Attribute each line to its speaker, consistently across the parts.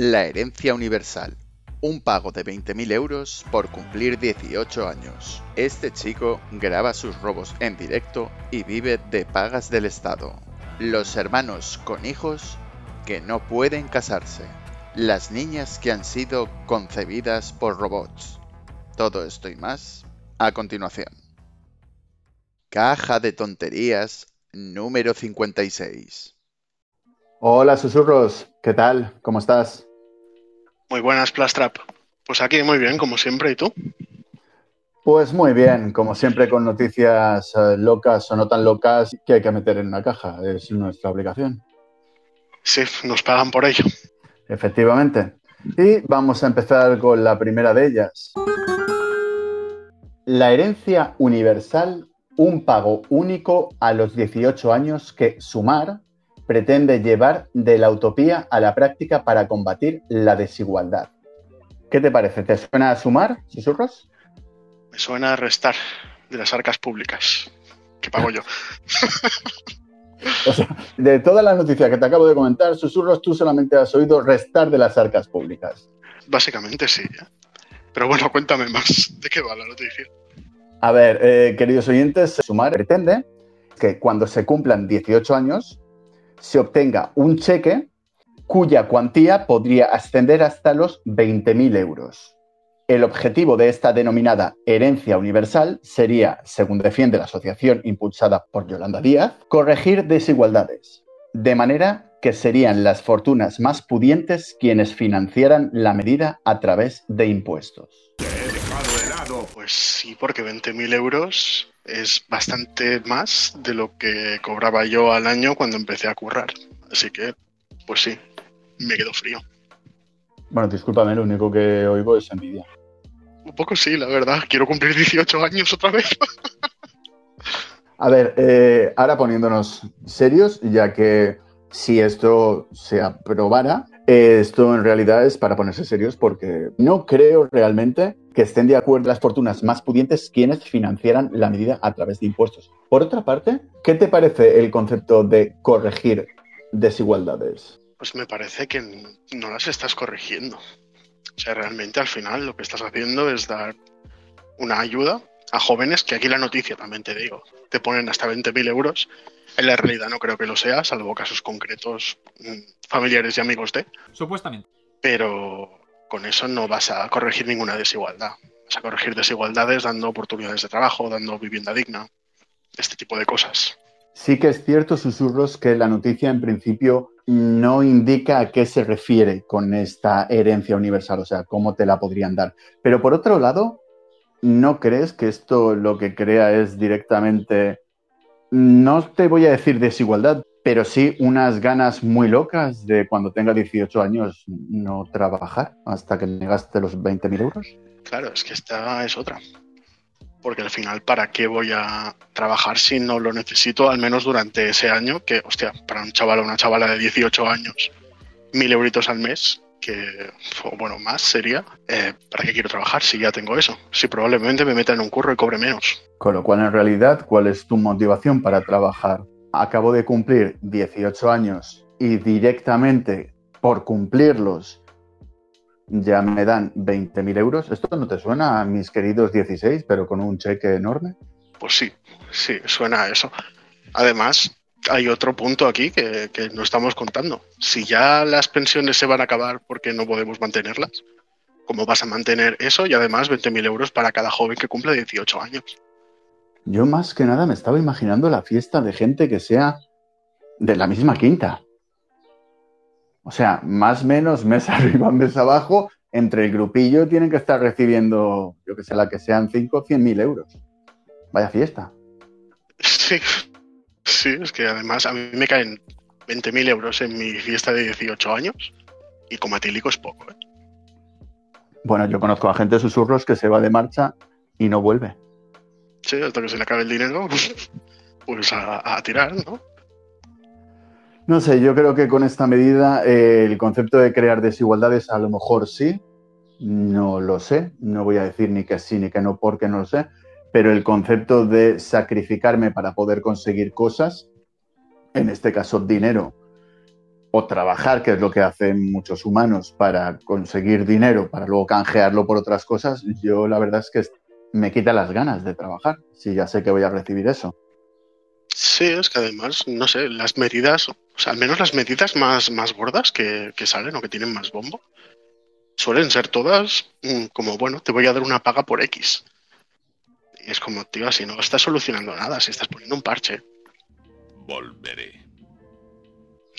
Speaker 1: La herencia universal. Un pago de 20.000 euros por cumplir 18 años. Este chico graba sus robos en directo y vive de pagas del Estado. Los hermanos con hijos que no pueden casarse. Las niñas que han sido concebidas por robots. Todo esto y más a continuación. Caja de tonterías número 56.
Speaker 2: Hola, susurros. ¿Qué tal? ¿Cómo estás?
Speaker 3: Muy buenas, Plastrap. Pues aquí muy bien, como siempre. ¿Y tú?
Speaker 2: Pues muy bien, como siempre con noticias eh, locas o no tan locas que hay que meter en una caja. Es nuestra obligación.
Speaker 3: Sí, nos pagan por ello.
Speaker 2: Efectivamente. Y vamos a empezar con la primera de ellas. La herencia universal, un pago único a los 18 años que Sumar pretende llevar de la utopía a la práctica para combatir la desigualdad. ¿Qué te parece? ¿Te suena a sumar, susurros?
Speaker 3: Me suena a restar de las arcas públicas, que pago yo.
Speaker 2: o sea, de todas las noticias que te acabo de comentar, susurros, tú solamente has oído restar de las arcas públicas.
Speaker 3: Básicamente sí. ¿eh? Pero bueno, cuéntame más. ¿De qué va la noticia?
Speaker 2: A ver, eh, queridos oyentes, Sumar pretende que cuando se cumplan 18 años se obtenga un cheque cuya cuantía podría ascender hasta los 20.000 euros. El objetivo de esta denominada herencia universal sería, según defiende la asociación impulsada por Yolanda Díaz, corregir desigualdades, de manera que serían las fortunas más pudientes quienes financiaran la medida a través de impuestos.
Speaker 3: Pues sí, porque 20.000 euros es bastante más de lo que cobraba yo al año cuando empecé a currar. Así que, pues sí, me quedo frío.
Speaker 2: Bueno, discúlpame, lo único que oigo es envidia.
Speaker 3: Un poco sí, la verdad. Quiero cumplir 18 años otra vez.
Speaker 2: a ver, eh, ahora poniéndonos serios, ya que si esto se aprobara, esto en realidad es para ponerse serios porque no creo realmente que estén de acuerdo las fortunas más pudientes quienes financiaran la medida a través de impuestos. Por otra parte, ¿qué te parece el concepto de corregir desigualdades?
Speaker 3: Pues me parece que no las estás corrigiendo. O sea, realmente al final lo que estás haciendo es dar una ayuda a jóvenes, que aquí la noticia también te digo, te ponen hasta 20.000 euros en la realidad no creo que lo sea, salvo casos concretos mm, familiares y amigos de.
Speaker 4: Supuestamente.
Speaker 3: Pero con eso no vas a corregir ninguna desigualdad. Vas a corregir desigualdades dando oportunidades de trabajo, dando vivienda digna, este tipo de cosas.
Speaker 2: Sí que es cierto, susurros, que la noticia en principio no indica a qué se refiere con esta herencia universal, o sea, cómo te la podrían dar. Pero por otro lado, ¿no crees que esto lo que crea es directamente no te voy a decir desigualdad, pero sí unas ganas muy locas de cuando tenga 18 años no trabajar hasta que me gaste los 20.000 euros.
Speaker 3: Claro, es que esta es otra. Porque al final, ¿para qué voy a trabajar si no lo necesito, al menos durante ese año? Que, hostia, para un chaval o una chavala de 18 años, mil euritos al mes, que, o bueno, más sería, eh, ¿para qué quiero trabajar si ya tengo eso? Si probablemente me meta en un curro y cobre menos.
Speaker 2: Con lo cual, en realidad, ¿cuál es tu motivación para trabajar? Acabo de cumplir 18 años y directamente por cumplirlos ya me dan 20.000 euros. ¿Esto no te suena a mis queridos 16, pero con un cheque enorme?
Speaker 3: Pues sí, sí, suena a eso. Además, hay otro punto aquí que, no estamos contando. Si ya las pensiones se van a acabar porque no podemos mantenerlas, ¿cómo vas a mantener eso y además 20.000 euros para cada joven que cumple 18 años?
Speaker 2: Yo más que nada me estaba imaginando la fiesta de gente que sea de la misma quinta. O sea, más o menos mes arriba, mes abajo, entre el grupillo tienen que estar recibiendo, yo que sé, la que sean 5 o 100 mil euros. Vaya fiesta.
Speaker 3: Sí, Sí, es que además a mí me caen 20.000 euros en mi fiesta de 18 años y como atílico es poco. ¿eh?
Speaker 2: Bueno, yo conozco a gente de susurros que se va de marcha y no vuelve.
Speaker 3: Sí, hasta que se le acabe el dinero, pues a, tirar, ¿no?
Speaker 2: No sé, yo creo que con esta medida eh, el concepto de crear desigualdades a lo mejor sí, no lo sé, no voy a decir ni que sí ni que no porque no lo sé, pero el concepto de sacrificarme para poder conseguir cosas, en este caso dinero o trabajar, que es lo que hacen muchos humanos para conseguir dinero, para luego canjearlo por otras cosas, yo la verdad es que me quita las ganas de trabajar, si ya sé que voy a recibir eso.
Speaker 3: Sí, es que además, no sé, las medidas, o sea, al menos las medidas más, más gordas que, que salen o que tienen más bombo, suelen ser todas mm, como, bueno, te voy a dar una paga por X. Y es como, tío, si no estás solucionando nada, si estás poniendo un parche.
Speaker 4: Volveré.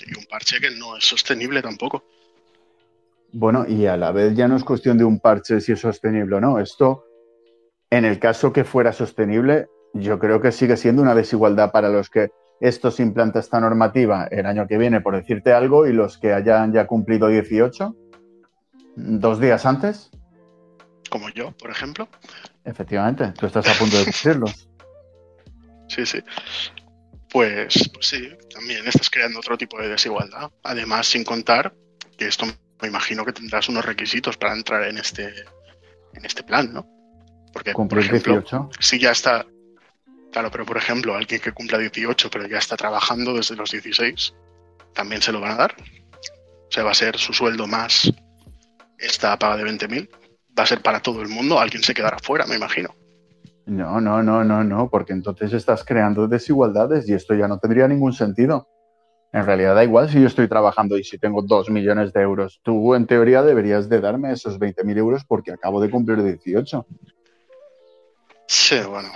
Speaker 3: Y un parche que no es sostenible tampoco.
Speaker 2: Bueno, y a la vez ya no es cuestión de un parche si es sostenible o no. Esto, en el caso que fuera sostenible, yo creo que sigue siendo una desigualdad para los que esto se implanta esta normativa el año que viene, por decirte algo, y los que hayan ya cumplido 18, dos días antes.
Speaker 3: Como yo, por ejemplo.
Speaker 2: Efectivamente, tú estás a punto de decirlo.
Speaker 3: sí, sí. Pues, pues, sí, también estás creando otro tipo de desigualdad. Además, sin contar que esto me imagino que tendrás unos requisitos para entrar en este, en este plan, ¿no? Porque, por ejemplo, 18. si ya está. Claro, pero por ejemplo, alguien que cumpla 18 pero ya está trabajando desde los 16, ¿también se lo van a dar? O sea, va a ser su sueldo más esta paga de 20.000. Va a ser para todo el mundo, alguien se quedará fuera, me imagino.
Speaker 2: No, no, no, no, no, porque entonces estás creando desigualdades y esto ya no tendría ningún sentido. En realidad da igual si yo estoy trabajando y si tengo dos millones de euros. Tú, en teoría, deberías de darme esos 20.000 euros porque acabo de cumplir 18.
Speaker 3: Sí, bueno.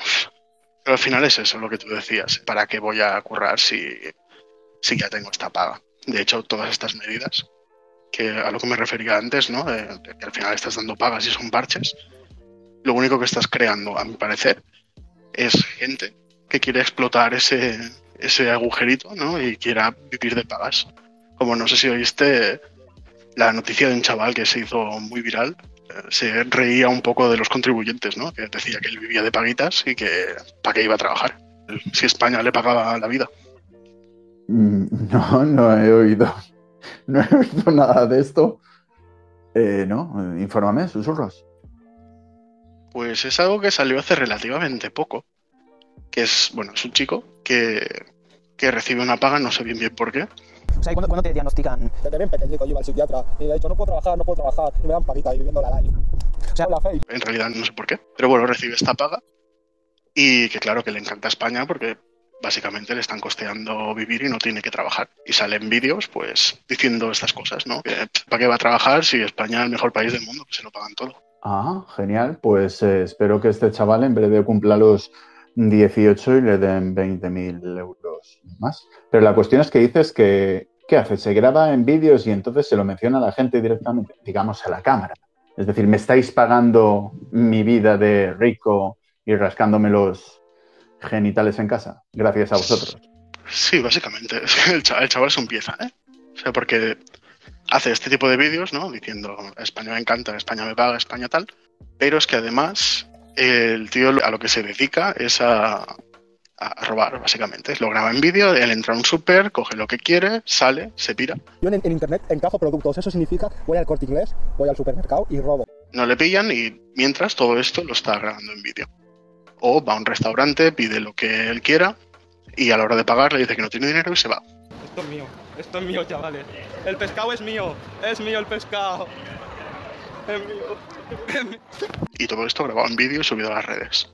Speaker 3: Pero al final es eso lo que tú decías. ¿Para qué voy a currar si, si ya tengo esta paga? De hecho, todas estas medidas, que a lo que me refería antes, ¿no? que al final estás dando pagas y son parches, lo único que estás creando, a mi parecer, es gente que quiere explotar ese, ese agujerito ¿no? y quiera vivir de pagas. Como no sé si oíste la noticia de un chaval que se hizo muy viral, eh, se reía un poco de los contribuyentes, ¿no? que decía que él vivía de paguitas y que para qué iba a trabajar, si España le pagaba la vida.
Speaker 2: Mm, no, no he oído, no he oído nada de esto. Eh, no, infórmame, susurros.
Speaker 3: Pues es algo que salió hace relativamente poco. Que es, bueno, es un chico que, que recibe una paga, no sé bien bien por qué.
Speaker 5: O sea, ¿cuándo, te diagnostican?
Speaker 6: Te ven pequeñico, yo iba al psiquiatra y le he dicho, no puedo trabajar, no puedo trabajar, y me dan paguita y viviendo la life.
Speaker 5: O sea,
Speaker 6: la face.
Speaker 3: En realidad no sé por qué, pero bueno, recibe esta paga y que claro que le encanta España porque básicamente le están costeando vivir y no tiene que trabajar. Y salen vídeos, pues, diciendo estas cosas, ¿no? ¿Para qué va a trabajar si España es el mejor país del mundo? Que se lo pagan todo.
Speaker 2: Ah, genial. Pues eh, espero que este chaval en breve cumpla los 18 y le den 20.000 euros más. Pero la cuestión es que dices que, ¿qué hace? Se graba en vídeos y entonces se lo menciona a la gente directamente, digamos, a la cámara. Es decir, me estáis pagando mi vida de rico y rascándome los genitales en casa, gracias a vosotros.
Speaker 3: Sí, básicamente. El chaval, el chaval es un pieza, ¿eh? O sea, porque hace este tipo de vídeos, ¿no? Diciendo, España me encanta, España me paga, España tal. Pero es que además el tío a lo que se dedica es a, robar, básicamente. Lo graba en vídeo, él entra a un súper, coge lo que quiere, sale, se pira.
Speaker 6: Yo en, internet encajo productos, eso significa voy al corte inglés, voy al supermercado y robo.
Speaker 3: No le pillan y mientras todo esto lo está grabando en vídeo. O va a un restaurante, pide lo que él quiera y a la hora de pagar le dice que no tiene dinero y se va.
Speaker 6: Esto es mío, esto es mío, chavales. El pescado es mío, es mío el pescado. Es mío.
Speaker 3: y todo esto grabado en vídeo y subido a las redes.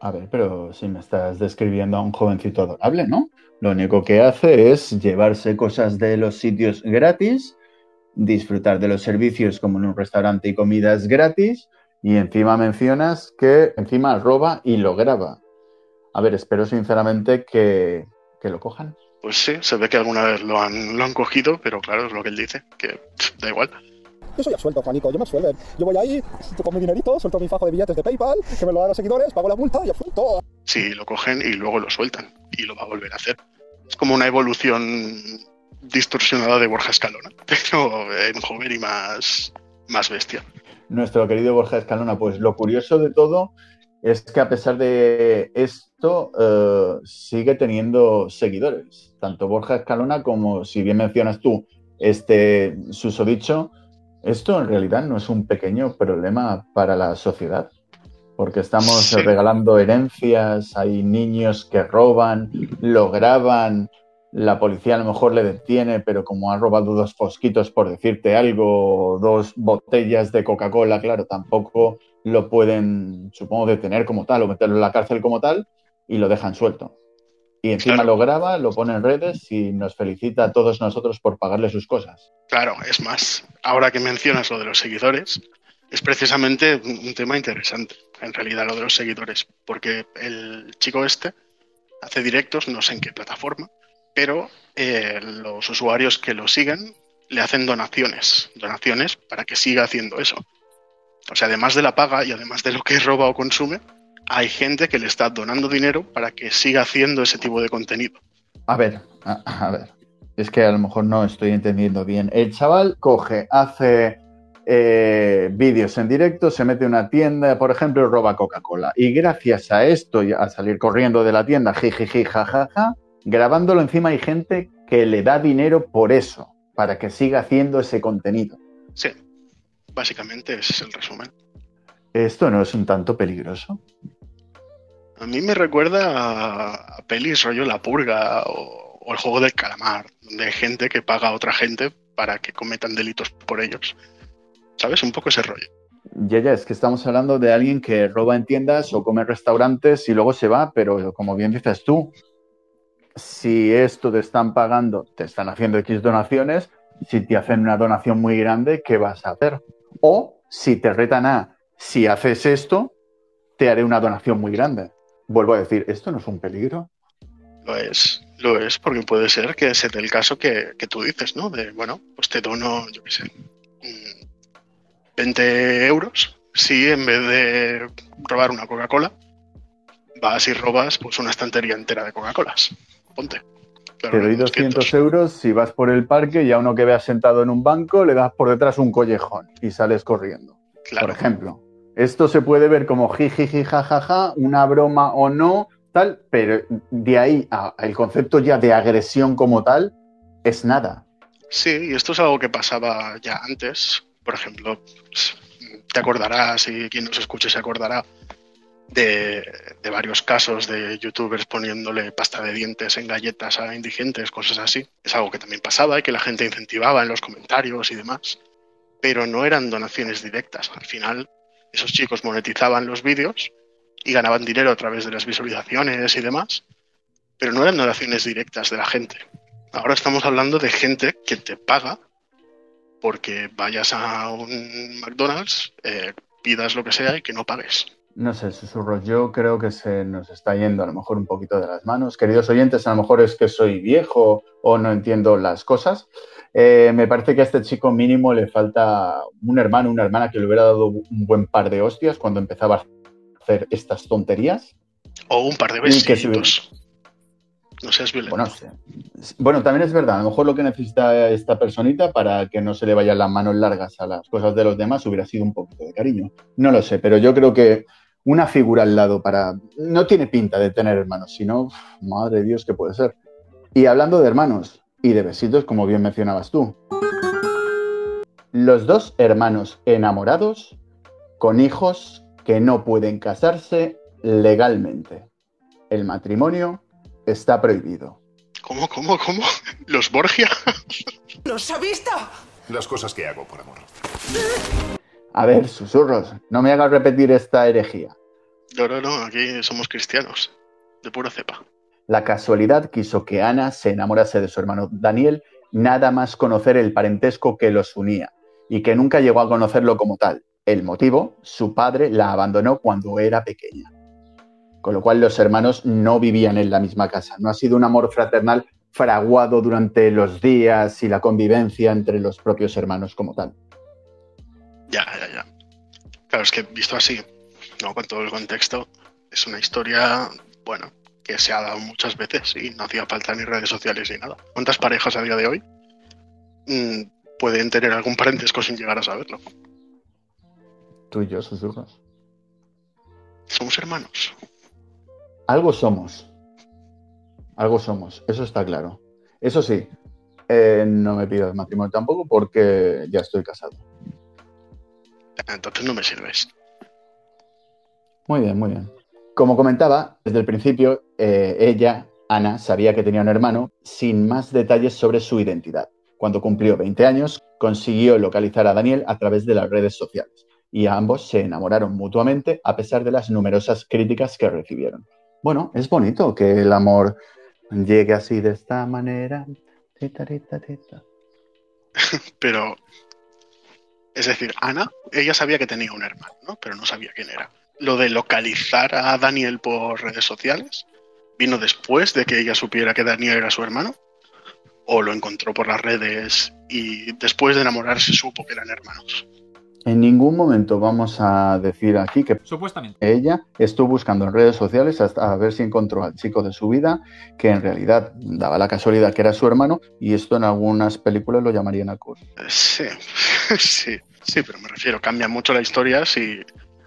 Speaker 2: A ver, pero si me estás describiendo a un jovencito adorable, ¿no? Lo único que hace es llevarse cosas de los sitios gratis, disfrutar de los servicios como en un restaurante y comidas gratis, y encima mencionas que encima roba y lo graba. A ver, espero sinceramente que, que lo cojan.
Speaker 3: Pues sí, se ve que alguna vez lo han, lo han cogido, pero claro, es lo que él dice, que da igual.
Speaker 6: Yo soy absuelto, Juanico, yo me absuelven. Yo voy ahí, con mi dinerito, suelto mi fajo de billetes de PayPal, que me lo dan los seguidores, pago la multa y absuelto.
Speaker 3: Sí, lo cogen y luego lo sueltan y lo va a volver a hacer. Es como una evolución distorsionada de Borja Escalona, pero en joven y más, más bestia.
Speaker 2: Nuestro querido Borja Escalona, pues lo curioso de todo es que a pesar de esto eh, sigue teniendo seguidores, tanto Borja Escalona como, si bien mencionas tú, este susodicho, esto en realidad no es un pequeño problema para la sociedad, porque estamos regalando herencias, hay niños que roban, lo graban la policía a lo mejor le detiene, pero como ha robado dos fosquitos por decirte algo, dos botellas de Coca-Cola, claro, tampoco lo pueden, supongo, detener como tal o meterlo en la cárcel como tal y lo dejan suelto. Y encima
Speaker 3: Claro.
Speaker 2: lo graba, lo pone en redes y nos felicita a todos nosotros por pagarle sus cosas.
Speaker 3: Claro, es más, ahora que mencionas lo de los seguidores, es precisamente un un tema interesante, en realidad, lo de los seguidores, porque el chico este hace directos, no sé en qué plataforma, pero eh, los usuarios que lo siguen le hacen donaciones, donaciones para que siga haciendo eso. O sea, además de la paga y además de lo que roba o consume, hay gente que le está donando dinero para que siga haciendo ese tipo de contenido.
Speaker 2: A ver, a, ver. Es que a lo mejor no estoy entendiendo bien. El chaval coge, hace eh, vídeos en directo, se mete en una tienda, por ejemplo, roba Coca-Cola. Y gracias a esto, y a salir corriendo de la tienda, jijiji, jajaja, grabándolo encima hay gente que le da dinero por eso, para que siga haciendo ese contenido.
Speaker 3: Sí, básicamente ese es el resumen.
Speaker 2: ¿Esto no es un tanto peligroso?
Speaker 3: A mí me recuerda a, a pelis rollo La Purga o, o el juego del calamar, donde hay gente que paga a otra gente para que cometan delitos por ellos. ¿Sabes? Un poco ese rollo.
Speaker 2: Ya, ya, es que estamos hablando de alguien que roba en tiendas o come en restaurantes y luego se va, pero como bien dices tú, si esto te están pagando, te están haciendo X donaciones, si te hacen una donación muy grande, ¿qué vas a hacer? O si te retan a, si haces esto, te haré una donación muy grande. Vuelvo a decir, ¿esto no es un peligro?
Speaker 3: Lo es, lo es, porque puede ser que se dé el caso que, que tú dices, ¿no? De, bueno, pues te dono, yo qué sé, mm, 20 euros si en vez de robar una Coca-Cola, vas y robas pues una estantería entera de Coca-Colas. Ponte. Claro,
Speaker 2: Te doy 200 euros si vas por el parque y a uno que veas sentado en un banco le das por detrás un collejón y sales corriendo.
Speaker 3: Claro.
Speaker 2: por ejemplo. Esto se puede ver como jijiji, jajaja, una broma o no, tal, pero de ahí al concepto ya de agresión como tal, es nada.
Speaker 3: Sí, y esto es algo que pasaba ya antes. Por ejemplo, pues, te acordarás, y quien nos escuche se acordará, de, varios casos de youtubers poniéndole pasta de dientes en galletas a indigentes, cosas así. Es algo que también pasaba y que la gente incentivaba en los comentarios y demás. Pero no eran donaciones directas. Al final, esos chicos monetizaban los vídeos y ganaban dinero a través de las visualizaciones y demás. Pero no eran donaciones directas de la gente. Ahora estamos hablando de gente que te paga porque vayas a un McDonald's, eh, pidas lo que sea y que no pagues.
Speaker 2: No sé, susurros, yo creo que se nos está yendo a lo mejor un poquito de las manos. Queridos oyentes, a lo mejor es que soy viejo o no entiendo las cosas. Eh, me parece que a este chico mínimo le falta un hermano, una hermana que le hubiera dado un buen par de hostias cuando empezaba a hacer estas tonterías.
Speaker 3: O un par de
Speaker 2: Y que se
Speaker 3: besitos. No seas violento.
Speaker 2: Bueno, bueno, también es verdad, a lo mejor lo que necesita esta personita para que no se le vayan las manos largas a las cosas de los demás hubiera sido un poquito de cariño. No lo sé, pero yo creo que una figura al lado para... No tiene pinta de tener hermanos, sino, uf, madre de Dios, que puede ser. Y hablando de hermanos y de besitos, como bien mencionabas tú. Los dos hermanos enamorados con hijos que no pueden casarse legalmente. El matrimonio está prohibido.
Speaker 3: ¿Cómo, cómo, cómo? ¿Los Borgia?
Speaker 7: ¿Los ha visto?
Speaker 4: Las cosas que hago por amor.
Speaker 2: A ver, susurros, no me hagas repetir esta herejía.
Speaker 3: No, no, no, aquí somos cristianos. De pura cepa.
Speaker 2: La casualidad quiso que Ana se enamorase de su hermano Daniel, nada más conocer el parentesco que los unía, y que nunca llegó a conocerlo como tal. El motivo, su padre la abandonó cuando era pequeña. Con lo cual los hermanos no vivían en la misma casa. No ha sido un amor fraternal fraguado durante los días y la convivencia entre los propios hermanos como tal.
Speaker 3: Ya, ya, ya. Claro, es que visto así, ¿no? con todo el contexto, es una historia, bueno, que se ha dado muchas veces y no hacía falta ni redes sociales ni nada. ¿Cuántas parejas a día de hoy mm, pueden tener algún parentesco sin llegar a saberlo?
Speaker 2: Tú y yo, susurros.
Speaker 3: Somos hermanos.
Speaker 2: Algo somos. Algo somos, eso está claro. Eso sí, eh, no me pidas matrimonio tampoco porque ya estoy casado.
Speaker 3: Entonces no me sirves.
Speaker 2: Muy bien, muy bien. Como comentaba, desde el principio, eh, ella Ana sabía que tenía un hermano sin más detalles sobre su identidad. Cuando cumplió 20 años, consiguió localizar a Daniel a través de las redes sociales y ambos se enamoraron mutuamente a pesar de las numerosas críticas que recibieron. Bueno, es bonito que el amor llegue así de esta manera. Tita, tita, tita.
Speaker 3: Pero, es decir, Ana, ella sabía que tenía un hermano, ¿no? Pero no sabía quién era. Lo de localizar a Daniel por redes sociales vino después de que ella supiera que Daniel era su hermano. O lo encontró por las redes y después de enamorarse supo que eran hermanos.
Speaker 2: En ningún momento vamos a decir aquí que
Speaker 8: Supuestamente.
Speaker 2: ella estuvo buscando en redes sociales hasta a ver si encontró al chico de su vida, que en realidad daba la casualidad que era su hermano, y esto en algunas películas lo llamarían acoso.
Speaker 3: Sí, sí, sí, pero me refiero, cambia mucho la historia si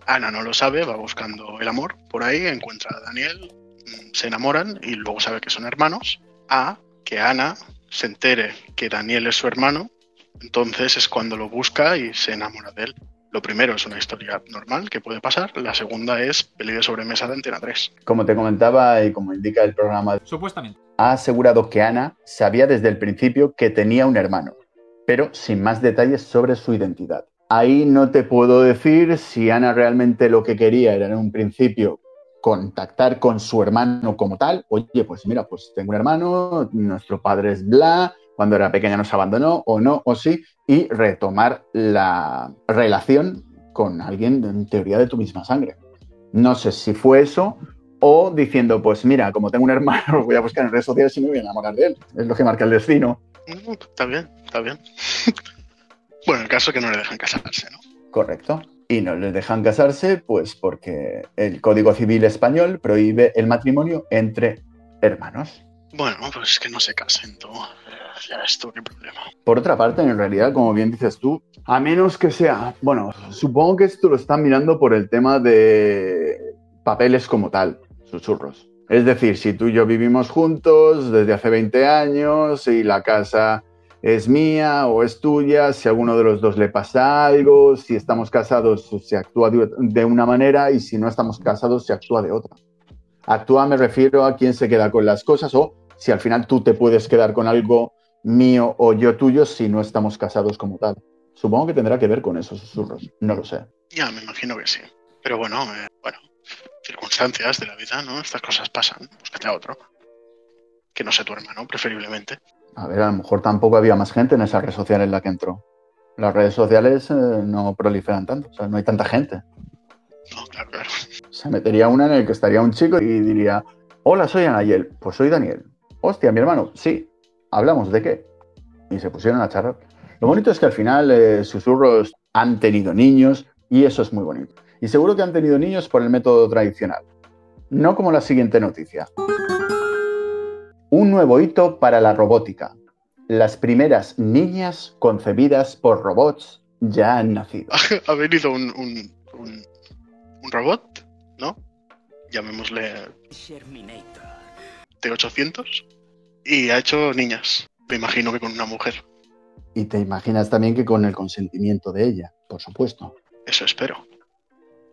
Speaker 3: Ana no lo sabe, va buscando el amor por ahí, encuentra a Daniel, mm, se enamoran y luego sabe que son hermanos. A, que Ana se entere que Daniel es su hermano, entonces es cuando lo busca y se enamora de él. Lo primero es una historia normal que puede pasar, la segunda es peli de sobremesa de Antena 3.
Speaker 2: Como te comentaba y como indica el programa,
Speaker 8: Supuestamente.
Speaker 2: ha asegurado que Ana sabía desde el principio que tenía un hermano, pero sin más detalles sobre su identidad. Ahí no te puedo decir si Ana realmente lo que quería era en un principio contactar con su hermano como tal. Oye, pues mira, pues tengo un hermano, nuestro padre es bla, cuando era pequeña nos abandonó, o no, o sí, y retomar la relación con alguien en teoría de tu misma sangre. No sé si fue eso o diciendo, pues mira, como tengo un hermano, lo voy a buscar en redes sociales y me voy a enamorar de él. Es lo que marca el destino.
Speaker 3: Mm, Está bien, está bien. bueno, el caso es que no le dejan casarse, ¿no?
Speaker 2: Correcto. Y no les dejan casarse, pues porque el Código Civil español prohíbe el matrimonio entre hermanos.
Speaker 3: Bueno, pues que no se casen, tú.
Speaker 2: Por otra parte, en realidad, como bien dices tú, a menos que sea, bueno, supongo que esto lo están mirando por el tema de papeles como tal, susurros. Es decir, si tú y yo vivimos juntos desde hace 20 años y la casa es mía o es tuya, si a alguno de los dos le pasa algo, si estamos casados se actúa de una manera y si no estamos casados se actúa de otra. Actúa me refiero a quién se queda con las cosas o si al final tú te puedes quedar con algo mío o yo tuyo si no estamos casados como tal. Supongo que tendrá que ver con esos susurros, no lo sé.
Speaker 3: Ya, me imagino que sí. Pero bueno, eh, bueno, circunstancias de la vida, ¿no? Estas cosas pasan. Búscate a otro. Que no sea tu hermano, preferiblemente.
Speaker 2: A ver, a lo mejor tampoco había más gente en esa red social en la que entró. Las redes sociales eh, no proliferan tanto, o sea, no hay tanta gente.
Speaker 3: No, claro, claro.
Speaker 2: Se metería una en el que estaría un chico y diría, hola, soy Anayel. Pues soy Daniel. Hostia, mi hermano. Sí. ¿Hablamos de qué? Y se pusieron a charlar. Lo bonito es que al final eh, Susurros han tenido niños y eso es muy bonito. Y seguro que han tenido niños por el método tradicional. No como la siguiente noticia. Un nuevo hito para la robótica. Las primeras niñas concebidas por robots ya han nacido.
Speaker 3: ha venido un, un, un, un robot, ¿no? Llamémosle T800 y ha hecho niñas. Me imagino que con una mujer.
Speaker 2: Y te imaginas también que con el consentimiento de ella, por supuesto.
Speaker 3: Eso espero.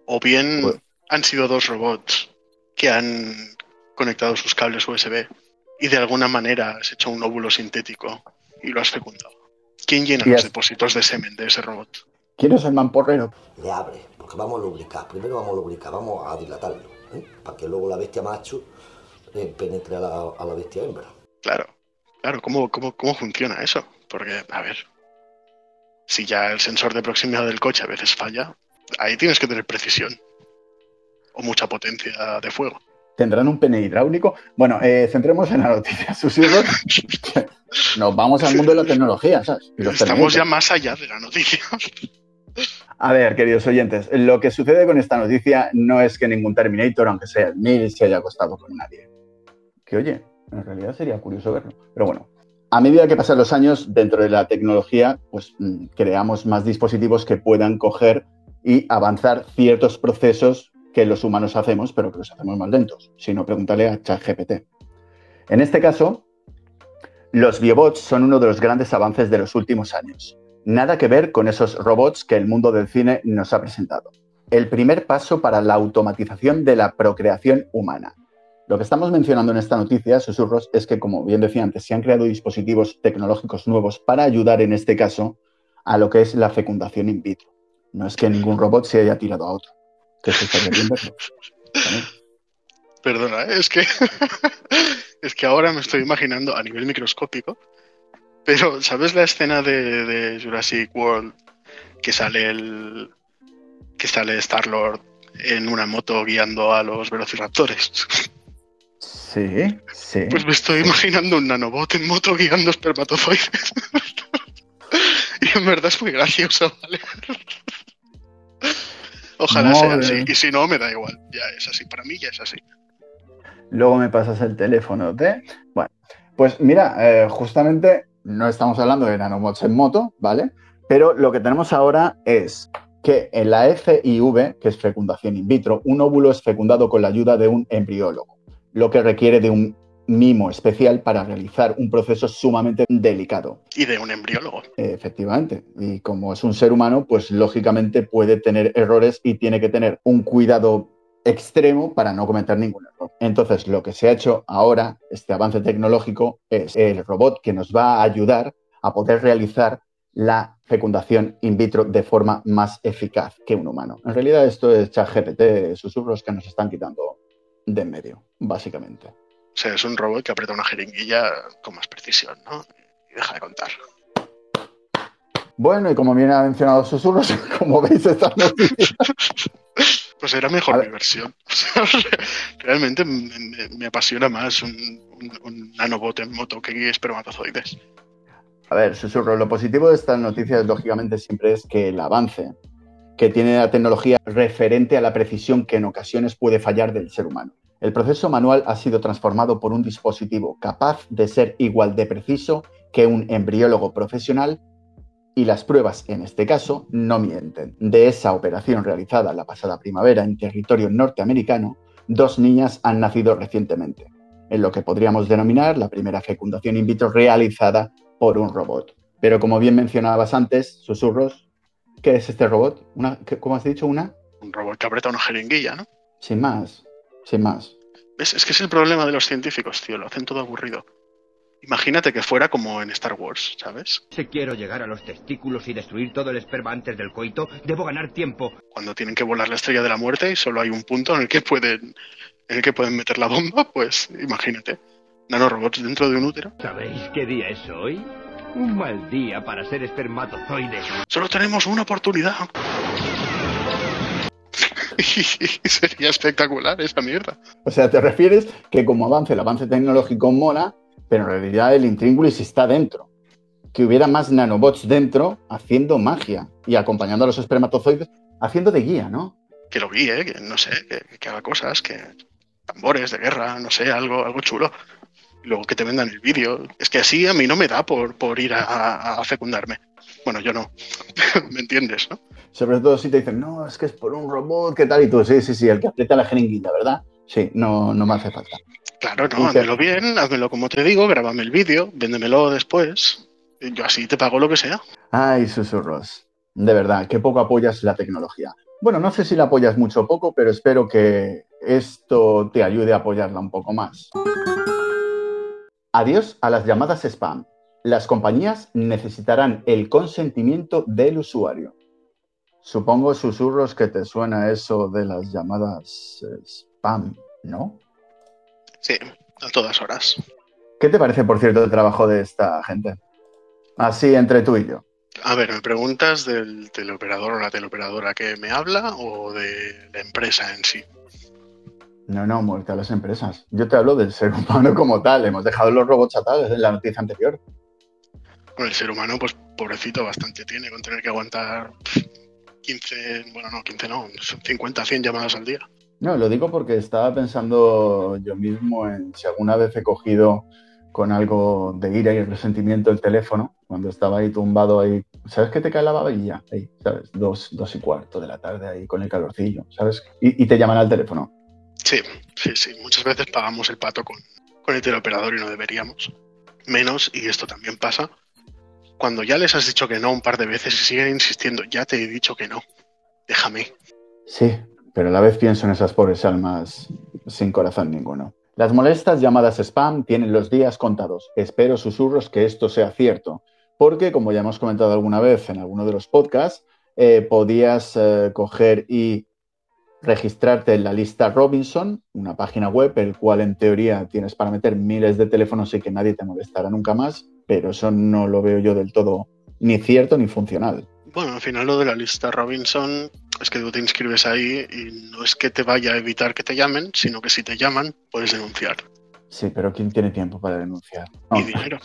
Speaker 3: O bien
Speaker 2: Pues-
Speaker 3: han sido dos robots que han conectado sus cables USB y de alguna manera has hecho un óvulo sintético y lo has fecundado. ¿Quién llena los
Speaker 2: has-
Speaker 3: depósitos de semen de ese robot?
Speaker 2: ¿Quién es el mamporrero?
Speaker 9: Le abre, porque vamos a lubricar. Primero vamos a lubricar, vamos a dilatarlo, ¿eh? para que luego la bestia macho eh, penetre a la, a la bestia hembra.
Speaker 3: Claro, claro, ¿cómo, cómo, ¿cómo funciona eso? Porque, a ver, si ya el sensor de proximidad del coche a veces falla, ahí tienes que tener precisión o mucha potencia de fuego.
Speaker 2: ¿Tendrán un pene hidráulico? Bueno, eh, centremos en la noticia. Susurros. Nos vamos al mundo de la tecnología, ¿sabes? Los
Speaker 3: Estamos ya más allá de la noticia.
Speaker 2: A ver, queridos oyentes, lo que sucede con esta noticia no es que ningún Terminator, aunque sea el mil, se haya acostado con nadie. Que oye, en realidad sería curioso verlo. Pero bueno, a medida que pasan los años dentro de la tecnología, pues mm, creamos más dispositivos que puedan coger y avanzar ciertos procesos que los humanos hacemos, pero que los hacemos más lentos. Si no, pregúntale a ChatGPT. En este caso, los biobots son uno de los grandes avances de los últimos años. Nada que ver con esos robots que el mundo del cine nos ha presentado. El primer paso para la automatización de la procreación humana. Lo que estamos mencionando en esta noticia, susurros, es que, como bien decía antes, se han creado dispositivos tecnológicos nuevos para ayudar, en este caso, a lo que es la fecundación in vitro. No es que ningún robot se haya tirado a otro.
Speaker 3: Perdona, ¿eh? es que es que ahora me estoy imaginando a nivel microscópico, pero ¿sabes la escena de, de Jurassic World que sale el que sale Star Lord en una moto guiando a los velociraptores?
Speaker 2: Sí, sí.
Speaker 3: Pues me estoy imaginando un nanobot en moto guiando espermatozoides. y en verdad es muy gracioso, ¿vale? Ojalá sea así. Y si no, me da igual. Ya es así. Para mí ya es así.
Speaker 2: Luego me pasas el teléfono de. Bueno, pues mira, eh, justamente no estamos hablando de nanobots en moto, ¿vale? Pero lo que tenemos ahora es que en la FIV, que es fecundación in vitro, un óvulo es fecundado con la ayuda de un embriólogo, lo que requiere de un mimo especial para realizar un proceso sumamente delicado.
Speaker 3: Y de un embriólogo.
Speaker 2: Efectivamente. Y como es un ser humano, pues lógicamente puede tener errores y tiene que tener un cuidado extremo para no cometer ningún error. Entonces, lo que se ha hecho ahora, este avance tecnológico, es el robot que nos va a ayudar a poder realizar la fecundación in vitro de forma más eficaz que un humano. En realidad, esto es ChatGPT, susurros que nos están quitando de en medio, básicamente.
Speaker 3: O sea, es un robot que aprieta una jeringuilla con más precisión, ¿no? Y deja de contar.
Speaker 2: Bueno, y como bien ha mencionado susurros, como veis, esta noticia
Speaker 3: Pues era mejor mi
Speaker 2: ver.
Speaker 3: versión. Realmente me, me- me apasiona más un, un- un nanobot en moto que espermatozoides.
Speaker 2: A ver, susurro, lo positivo de estas noticias, lógicamente, siempre es que el avance que tiene la tecnología referente a la precisión que en ocasiones puede fallar del ser humano. El proceso manual ha sido transformado por un dispositivo capaz de ser igual de preciso que un embriólogo profesional y las pruebas, en este caso, no mienten. De esa operación realizada la pasada primavera en territorio norteamericano, dos niñas han nacido recientemente, en lo que podríamos denominar la primera fecundación in vitro realizada por un robot. Pero como bien mencionabas antes, susurros, ¿qué es este robot? Una, ¿qué- ¿Cómo has dicho? ¿Una?
Speaker 3: Un robot que aprieta una jeringuilla, ¿no?
Speaker 2: Sin más, sin más.
Speaker 3: ¿Ves? Es que es el problema de los científicos, tío. Lo hacen todo aburrido. Imagínate que fuera como en Star Wars, ¿sabes?
Speaker 8: Si quiero llegar a los testículos y destruir todo el esperma antes del coito, debo ganar tiempo.
Speaker 3: Cuando tienen que volar la estrella de la muerte y solo hay un punto en el que pueden, en el que pueden meter la bomba, pues imagínate. Nanorobots dentro de un útero.
Speaker 8: ¿Sabéis qué día es hoy? Un mal día para ser espermatozoide.
Speaker 3: Solo tenemos una oportunidad. y sería espectacular esa mierda.
Speaker 2: O sea, te refieres que como avance, el avance tecnológico mola, pero en realidad el intríngulis está dentro. Que hubiera más nanobots dentro haciendo magia y acompañando a los espermatozoides, haciendo de guía, ¿no?
Speaker 3: Que lo ¿eh? Que no sé, que, que haga cosas, que tambores de guerra, no sé, algo, algo chulo. Y luego que te vendan el vídeo. Es que así a mí no me da por, por ir a, fecundarme. Bueno, yo no. ¿Me entiendes, no?
Speaker 2: Sobre todo si te dicen, no, es que es por un robot, ¿qué tal? Y tú, sí, sí, sí, el que aprieta la jeringuilla, ¿verdad? Sí, no, no me hace falta.
Speaker 3: Claro, no, házmelo bien, házmelo como te digo, grábame el vídeo, véndemelo después. Y Yo así te pago lo que sea.
Speaker 2: Ay, susurros. De verdad, qué poco apoyas la tecnología. Bueno, no sé si la apoyas mucho o poco, pero espero que esto te ayude a apoyarla un poco más. Adiós a las llamadas spam. Las compañías necesitarán el consentimiento del usuario. Supongo, susurros, que te suena eso de las llamadas eh, spam, ¿no?
Speaker 3: Sí, a todas horas.
Speaker 2: ¿Qué te parece, por cierto, el trabajo de esta gente? Así entre tú y yo.
Speaker 3: A ver, ¿me preguntas del teleoperador o la teleoperadora que me habla o de la empresa en sí?
Speaker 2: No, no, muerte a las empresas. Yo te hablo del ser humano como tal. Hemos dejado los robots atados en la noticia anterior.
Speaker 3: Bueno, el ser humano, pues pobrecito bastante tiene con tener que aguantar pff, 15, bueno, no, 15 no, 50, 100 llamadas al día.
Speaker 2: No, lo digo porque estaba pensando yo mismo en si alguna vez he cogido con algo de ira y resentimiento el teléfono, cuando estaba ahí tumbado ahí. ¿Sabes que te cae la babilla? Ahí, ¿sabes? Dos, dos y cuarto de la tarde ahí con el calorcillo, ¿sabes? Y, y te llaman al teléfono.
Speaker 3: Sí, sí, sí. Muchas veces pagamos el pato con, con el teleoperador y no deberíamos. Menos, y esto también pasa, cuando ya les has dicho que no un par de veces y siguen insistiendo, ya te he dicho que no. Déjame.
Speaker 2: Sí, pero a la vez pienso en esas pobres almas sin corazón ninguno. Las molestas llamadas spam tienen los días contados. Espero susurros que esto sea cierto, porque como ya hemos comentado alguna vez en alguno de los podcasts, eh, podías eh, coger y registrarte en la lista Robinson, una página web, el cual en teoría tienes para meter miles de teléfonos y que nadie te molestará nunca más, pero eso no lo veo yo del todo ni cierto ni funcional.
Speaker 3: Bueno, al final lo de la lista Robinson es que tú te inscribes ahí y no es que te vaya a evitar que te llamen, sino que si te llaman puedes denunciar.
Speaker 2: Sí, pero ¿quién tiene tiempo para denunciar?
Speaker 3: Y
Speaker 2: No.
Speaker 3: dinero.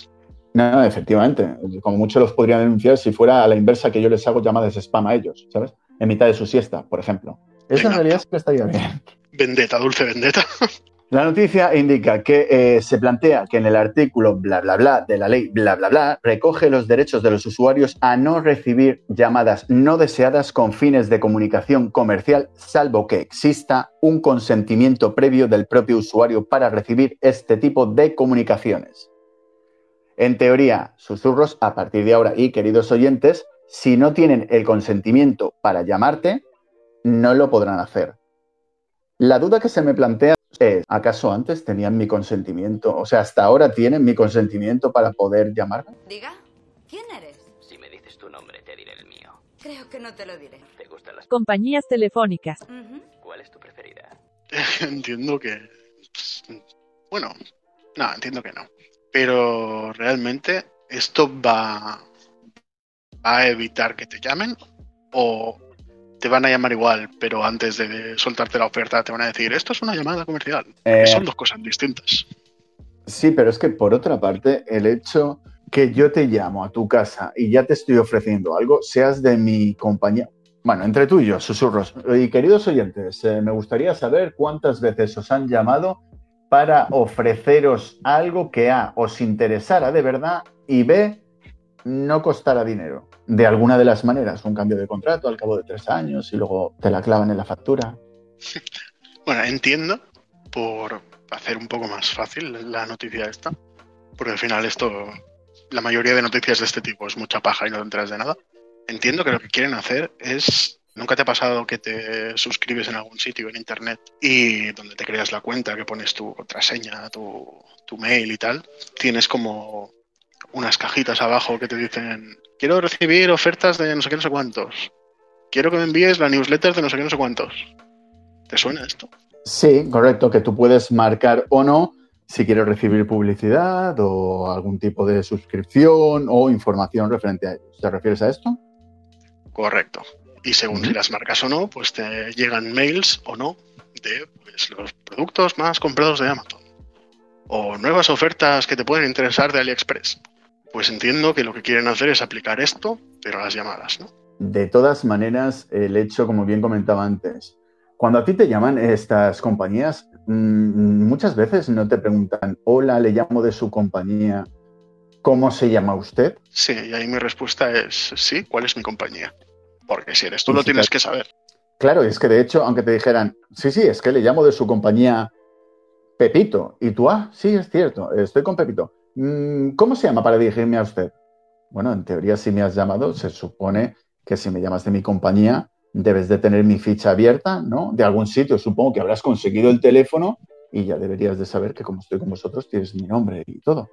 Speaker 2: No, efectivamente. Como mucho los podrían denunciar si fuera a la inversa que yo les hago llamadas spam a ellos, ¿sabes? En mitad de su siesta, por ejemplo. Eso en realidad sí que estaría bien.
Speaker 3: Vendetta, dulce vendetta.
Speaker 2: La noticia indica que eh, se plantea que en el artículo bla bla bla de la ley bla bla bla recoge los derechos de los usuarios a no recibir llamadas no deseadas con fines de comunicación comercial, salvo que exista un consentimiento previo del propio usuario para recibir este tipo de comunicaciones. En teoría, susurros a partir de ahora y queridos oyentes, si no tienen el consentimiento para llamarte, no lo podrán hacer. La duda que se me plantea es, ¿acaso antes tenían mi consentimiento? O sea, hasta ahora tienen mi consentimiento para poder llamarme.
Speaker 10: Diga, ¿quién eres?
Speaker 11: Si me dices tu nombre, te diré el mío.
Speaker 10: Creo que no te lo diré.
Speaker 11: ¿Te gustan las...
Speaker 12: Compañías telefónicas.
Speaker 11: ¿Cuál es tu preferida?
Speaker 3: entiendo que. Bueno, no, entiendo que no. Pero realmente, ¿esto va, va a evitar que te llamen? ¿O te van a llamar igual, pero antes de soltarte la oferta te van a decir, esto es una llamada comercial?
Speaker 2: Eh,
Speaker 3: Son dos cosas distintas.
Speaker 2: Sí, pero es que por otra parte, el hecho que yo te llamo a tu casa y ya te estoy ofreciendo algo, seas de mi compañía. Bueno, entre tú y yo, susurros. Y queridos oyentes, eh, me gustaría saber cuántas veces os han llamado para ofreceros algo que A os interesara de verdad y B no costara dinero. De alguna de las maneras, un cambio de contrato al cabo de tres años y luego te la clavan en la factura.
Speaker 3: Bueno, entiendo, por hacer un poco más fácil la noticia esta, porque al final esto, la mayoría de noticias de este tipo es mucha paja y no te enteras de nada. Entiendo que lo que quieren hacer es, nunca te ha pasado que te suscribes en algún sitio en internet y donde te creas la cuenta, que pones tu contraseña, tu, tu mail y tal, tienes como unas cajitas abajo que te dicen, quiero recibir ofertas de no sé qué, no sé cuántos. Quiero que me envíes la newsletter de no sé qué, no sé cuántos. ¿Te suena esto?
Speaker 2: Sí, correcto, que tú puedes marcar o no si quieres recibir publicidad o algún tipo de suscripción o información referente a ello. ¿Te refieres a esto?
Speaker 3: Correcto. Y según si las marcas o no, pues te llegan mails o no de pues, los productos más comprados de Amazon. O nuevas ofertas que te pueden interesar de AliExpress. Pues entiendo que lo que quieren hacer es aplicar esto, pero a las llamadas, ¿no?
Speaker 2: De todas maneras, el hecho, como bien comentaba antes, cuando a ti te llaman estas compañías, mm, muchas veces no te preguntan, hola, le llamo de su compañía, ¿cómo se llama usted?
Speaker 3: Sí, y ahí mi respuesta es sí, ¿cuál es mi compañía? Porque si eres tú
Speaker 2: Y
Speaker 3: lo tienes que saber.
Speaker 2: Claro, es que de hecho, aunque te dijeran, sí, sí, es que le llamo de su compañía Pepito, y tú, ah, sí, es cierto, estoy con Pepito. Mm, ¿Cómo se llama para dirigirme a usted? Bueno, en teoría, si me has llamado, se supone que si me llamas de mi compañía, debes de tener mi ficha abierta, ¿no? De algún sitio, supongo que habrás conseguido el teléfono y ya deberías de saber que como estoy con vosotros, tienes mi nombre y todo.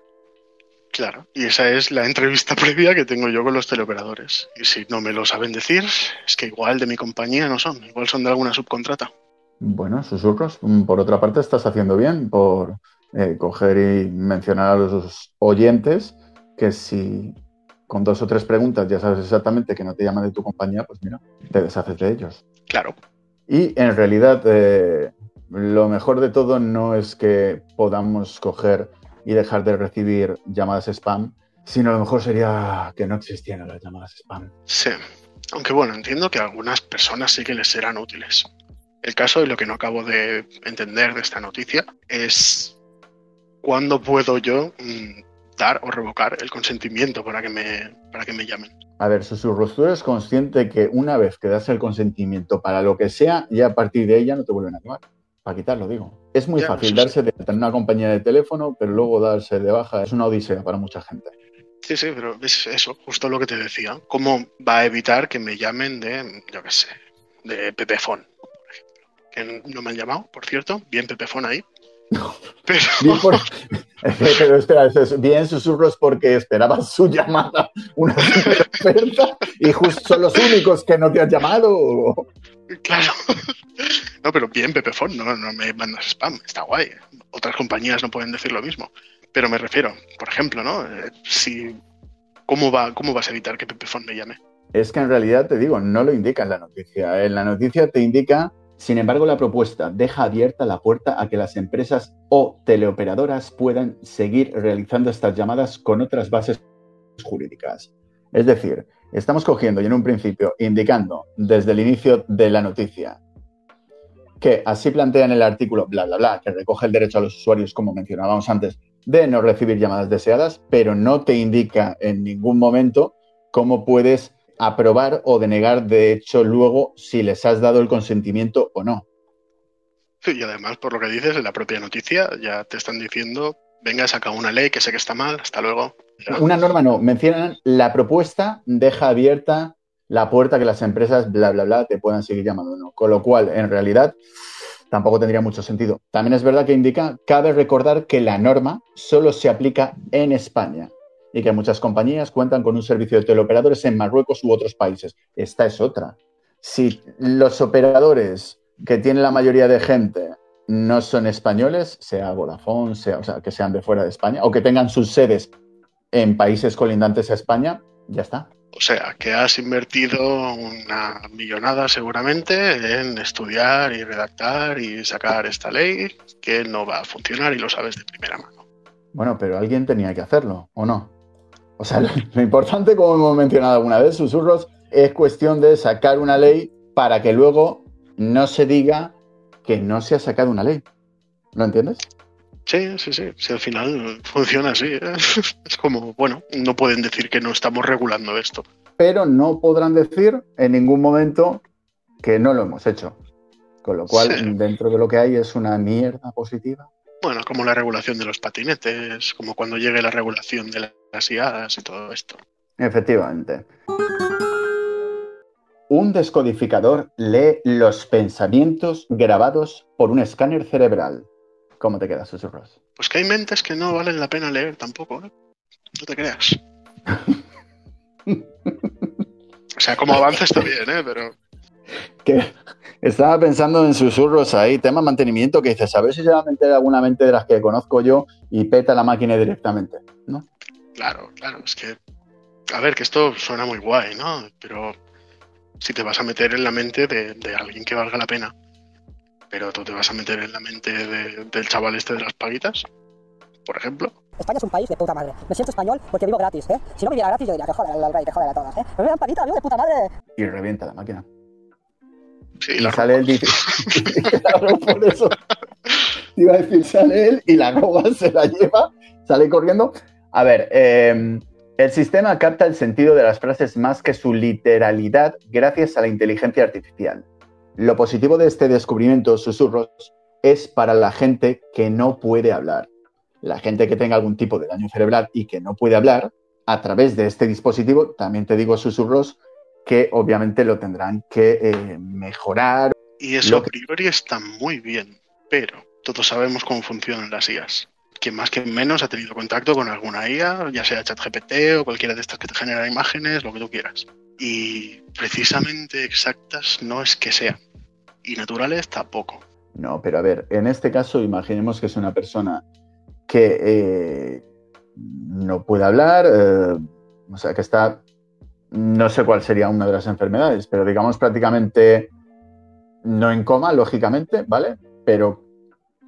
Speaker 3: Claro, y esa es la entrevista previa que tengo yo con los teleoperadores. Y si no me lo saben decir, es que igual de mi compañía no son, igual son de alguna subcontrata.
Speaker 2: Bueno, susurros. Mm, Por otra parte, estás haciendo bien por eh, coger y mencionar a los oyentes que si con dos o tres preguntas ya sabes exactamente que no te llaman de tu compañía, pues mira, te deshaces de ellos.
Speaker 3: Claro,
Speaker 2: Y en realidad, eh, lo mejor de todo no es que podamos coger y dejar de recibir llamadas spam, sino lo mejor sería que no existieran las llamadas spam.
Speaker 3: sí. Aunque bueno, entiendo que a algunas personas sí que les serán útiles. El caso y lo que no acabo de entender de esta noticia es cuándo puedo yo mm, dar o revocar el consentimiento para que me, para que me llamen.
Speaker 2: A ver, susurros, tú eres consciente que una vez que das el consentimiento para lo que sea, ya a partir de ella no te vuelven a llamar. Para quitarlo, digo. Es muy
Speaker 3: Ya,
Speaker 2: fácil darse de alta en una compañía de teléfono, pero luego darse de baja es una odisea para mucha gente.
Speaker 3: Sí, sí, pero es eso, justo lo que te decía. ¿Cómo va a evitar que me llamen de, yo qué sé, de ejemplo? Que no me han llamado, por cierto, bien Pepefon ahí. Pero,
Speaker 2: Bien por- Pero espera, bien susurros porque esperabas su llamada, una super oferta, y justo son los únicos que no te han llamado.
Speaker 3: claro. No, pero bien, Pepefon, no, no me mandas spam, está guay. Otras compañías no pueden decir lo mismo. Pero me refiero, por ejemplo, ¿no? Eh, Si, ¿cómo, va, ¿Cómo vas a evitar que Pepefon me llame?
Speaker 2: Es que en realidad te digo, no lo indica en la noticia. En la noticia te indica, sin embargo, la propuesta deja abierta la puerta a que las empresas o teleoperadoras puedan seguir realizando estas llamadas con otras bases jurídicas. Es decir, estamos cogiendo y en un principio indicando desde el inicio de la noticia que así plantean el artículo, bla, bla, bla, que recoge el derecho a los usuarios, como mencionábamos antes, de no recibir llamadas deseadas, pero no te indica en ningún momento cómo puedes aprobar o denegar, de hecho, luego si les has dado el consentimiento o no.
Speaker 3: Sí, y además, por lo que dices, en la propia noticia ya te están diciendo, venga, saca una ley que sé que está mal, hasta luego. Ya.
Speaker 2: Una norma no, mencionan la propuesta deja abierta la puerta que las empresas, bla, bla, bla, te puedan seguir llamando o no. Con lo cual, en realidad, tampoco tendría mucho sentido. También es verdad que indica, cabe recordar que la norma solo se aplica en España y que muchas compañías cuentan con un servicio de teleoperadores en Marruecos u otros países. Esta es otra. Si los operadores que tiene la mayoría de gente no son españoles, sea Vodafone, sea, o sea, que sean de fuera de España, o que tengan sus sedes en países colindantes a España, ya está.
Speaker 3: O sea, que has invertido una millonada seguramente en estudiar y redactar y sacar esta ley que no va a funcionar y lo sabes de primera mano.
Speaker 2: Bueno, pero alguien tenía que hacerlo, ¿o no? O sea, lo, lo importante, como hemos mencionado alguna vez, susurros, es cuestión de sacar una ley para que luego no se diga que no se ha sacado una ley. ¿Lo entiendes?
Speaker 3: Sí, sí, sí. Si al final funciona así. ¿eh? Es como, bueno, no pueden decir que no estamos regulando esto.
Speaker 2: Pero no podrán decir en ningún momento que no lo hemos hecho. Con lo cual,
Speaker 3: Sí.
Speaker 2: dentro de lo que hay es una mierda positiva.
Speaker 3: Bueno, como la regulación de los patinetes, como cuando llegue la regulación de las IAs y todo esto.
Speaker 2: Efectivamente. Un descodificador lee los pensamientos grabados por un escáner cerebral. ¿Cómo te quedas, susurros?
Speaker 3: Pues que hay mentes que no valen la pena leer tampoco, ¿eh? No te creas. O sea, como avance está bien, ¿eh? Pero
Speaker 2: Que estaba pensando en susurros ahí, tema mantenimiento, que dices, a ver si se va a meter alguna mente de las que conozco yo y peta la máquina directamente, ¿no?
Speaker 3: Claro, claro, es que... A ver, que esto suena muy guay, ¿no? Pero si te vas a meter en la mente de, de alguien que valga la pena, pero tú te vas a meter en la mente de- del chaval este de las paguitas, por ejemplo,
Speaker 5: España es un país de puta madre. Me siento español porque vivo gratis, ¿eh? Si no viviera gratis, yo diría que joder al rey, que joder a todas, ¿eh? Pero me dan paguita, vivo de puta madre.
Speaker 2: Y revienta la máquina.
Speaker 3: sí,
Speaker 2: Y
Speaker 3: la
Speaker 2: sale él dice, por eso. Iba a decir, sale él y la roba se la lleva, sale corriendo. A ver, eh, el sistema capta el sentido de las frases más que su literalidad gracias a la inteligencia artificial. Lo positivo de este descubrimiento, susurros, es para la gente que no puede hablar. La gente que tenga algún tipo de daño cerebral y que no puede hablar, a través de este dispositivo, también te digo, susurros, que obviamente lo tendrán que eh, mejorar.
Speaker 3: Y eso a priori está muy bien, pero todos sabemos cómo funcionan las IAs. Quien más que menos ha tenido contacto con alguna IA, ya sea ChatGPT o cualquiera de estas que te genera imágenes, lo que tú quieras. Y precisamente exactas no es que sean. Y naturales tampoco.
Speaker 2: No, pero a ver, en este caso imaginemos que es una persona que eh, no puede hablar, eh, o sea, que está, no sé cuál sería una de las enfermedades, pero digamos prácticamente no en coma, lógicamente, ¿vale? Pero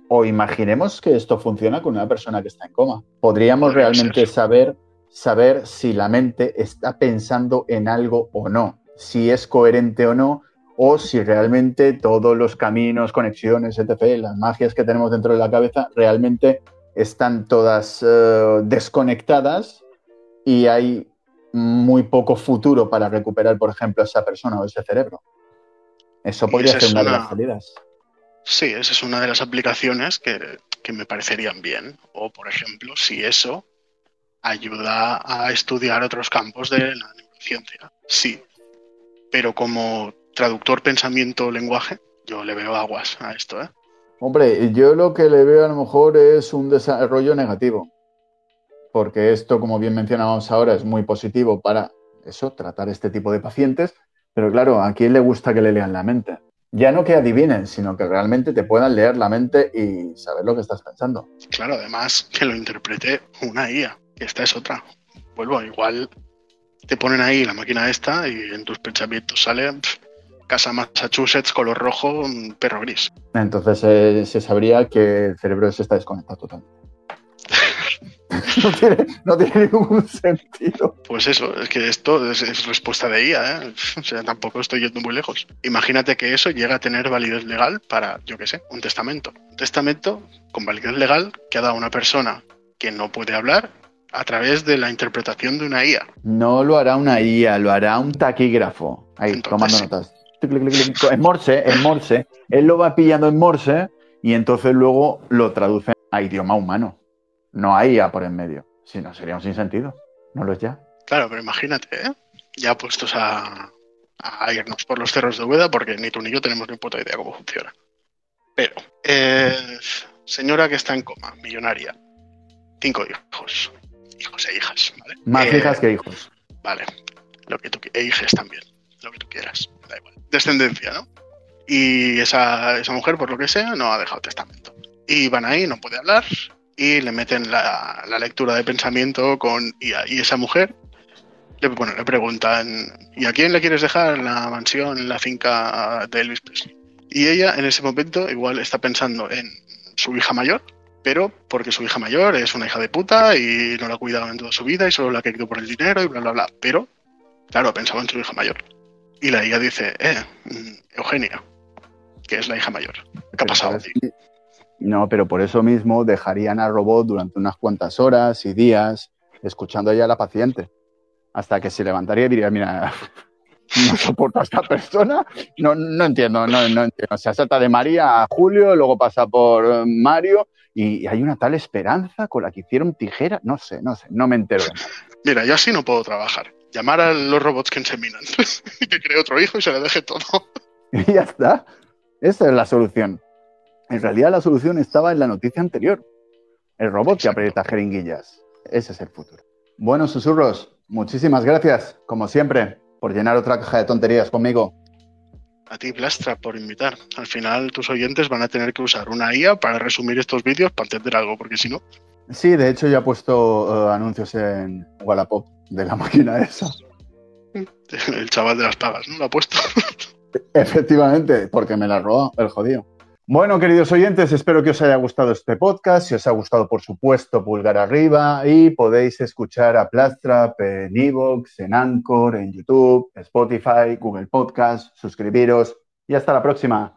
Speaker 2: o imaginemos que esto funciona con una persona que está en coma. Podríamos
Speaker 3: Podría
Speaker 2: realmente
Speaker 3: ser.
Speaker 2: saber, saber si la mente está pensando en algo o no, si es coherente o no, o si realmente todos los caminos, conexiones, etc., las magias que tenemos dentro de la cabeza, realmente están todas eh, desconectadas y hay muy poco futuro para recuperar, por ejemplo, esa persona o ese cerebro. Eso podría ser
Speaker 3: es
Speaker 2: una de las salidas.
Speaker 3: Sí, esa es una de las aplicaciones que, que me parecerían bien. O, por ejemplo, si eso ayuda a estudiar otros campos de la neurociencia. Sí, pero como traductor pensamiento-lenguaje, yo le veo aguas a esto, ¿eh?
Speaker 2: Hombre, yo lo que le veo a lo mejor es un desarrollo negativo, porque esto, como bien mencionábamos ahora, es muy positivo para eso, tratar este tipo de pacientes, pero claro, ¿a quién le gusta que le lean la mente? Ya no que adivinen, sino que realmente te puedan leer la mente y saber lo que estás pensando.
Speaker 3: Claro, además que lo interprete una IA, que esta es otra. Vuelvo, igual te ponen ahí la máquina esta y en tus pensamientos sale casa Massachusetts, color rojo, perro gris.
Speaker 2: Entonces eh, se sabría que el cerebro se está desconectado totalmente. no, tiene, no tiene ningún sentido.
Speaker 3: Pues eso, es que esto es, es respuesta de IA, ¿eh? O sea, tampoco estoy yendo muy lejos. Imagínate que eso llega a tener validez legal para, yo qué sé, un testamento. Un testamento con validez legal que ha dado una persona que no puede hablar a través de la interpretación de una IA.
Speaker 2: No lo hará una IA, lo hará un taquígrafo. Ahí,
Speaker 3: Entonces,
Speaker 2: tomando notas. En morse, en morse. Él lo va pillando en morse y entonces luego lo traduce a idioma humano. No a IA por en medio. Si no, sería un sinsentido. No lo es ya.
Speaker 3: Claro, pero imagínate, ¿eh? Ya puestos a, a irnos por los cerros de Úbeda, porque ni tú ni yo tenemos ni puta idea cómo funciona. Pero, eh, señora que está en coma, millonaria, cinco hijos, hijos e hijas, ¿vale?
Speaker 2: Más
Speaker 3: Eh,
Speaker 2: hijas que hijos.
Speaker 3: Vale, lo que tú e hijes también, lo que tú quieras, da igual. Descendencia, ¿no? Y esa, esa mujer, por lo que sea, no ha dejado testamento. Y van ahí, no puede hablar, y le meten la, la lectura de pensamiento con IA. Y esa mujer, le, bueno, le preguntan, ¿y a quién le quieres dejar la mansión, la finca de Elvis Presley? Y ella en ese momento igual está pensando en su hija mayor, pero porque su hija mayor es una hija de puta y no la ha cuidado en toda su vida y solo la ha querido por el dinero y bla, bla, bla. Pero, claro, pensaba en su hija mayor. Y la hija dice, eh, mm, Eugenia, que es la hija mayor. ¿Qué ha pasado?
Speaker 2: No, pero por eso mismo dejarían al robot durante unas cuantas horas y días escuchando ya a la paciente. Hasta que se levantaría y diría, mira, no soporto a esta persona, no, no entiendo, no, no entiendo. O sea, salta de María a Julio, luego pasa por eh, Mario y, hay una tal esperanza con la que hicieron tijera, no sé, no sé, no me entero.
Speaker 3: Mira, yo así no puedo trabajar. Llamar a los robots que inseminan. que cree otro hijo y se le deje todo.
Speaker 2: Y ya está. Esa es la solución. En realidad la solución estaba en la noticia anterior. El robot que aprieta jeringuillas. Ese es el futuro. Bueno, susurros, muchísimas gracias, como siempre, por llenar otra caja de tonterías conmigo.
Speaker 3: A ti, Blastra, por invitar. Al final, tus oyentes van a tener que usar una IA para resumir estos vídeos para entender algo, porque si no,
Speaker 2: Sí, de hecho ya he puesto eh, anuncios en Wallapop de la máquina esa.
Speaker 3: el chaval de las pagas, ¿no? Lo ha puesto.
Speaker 2: Efectivamente, porque me la robó el jodido. Bueno, queridos oyentes, espero que os haya gustado este podcast. Si os ha gustado, por supuesto, pulgar arriba y podéis escuchar a Plastrap en Evox, en Anchor, en YouTube, Spotify, Google Podcast. Suscribiros y hasta la próxima.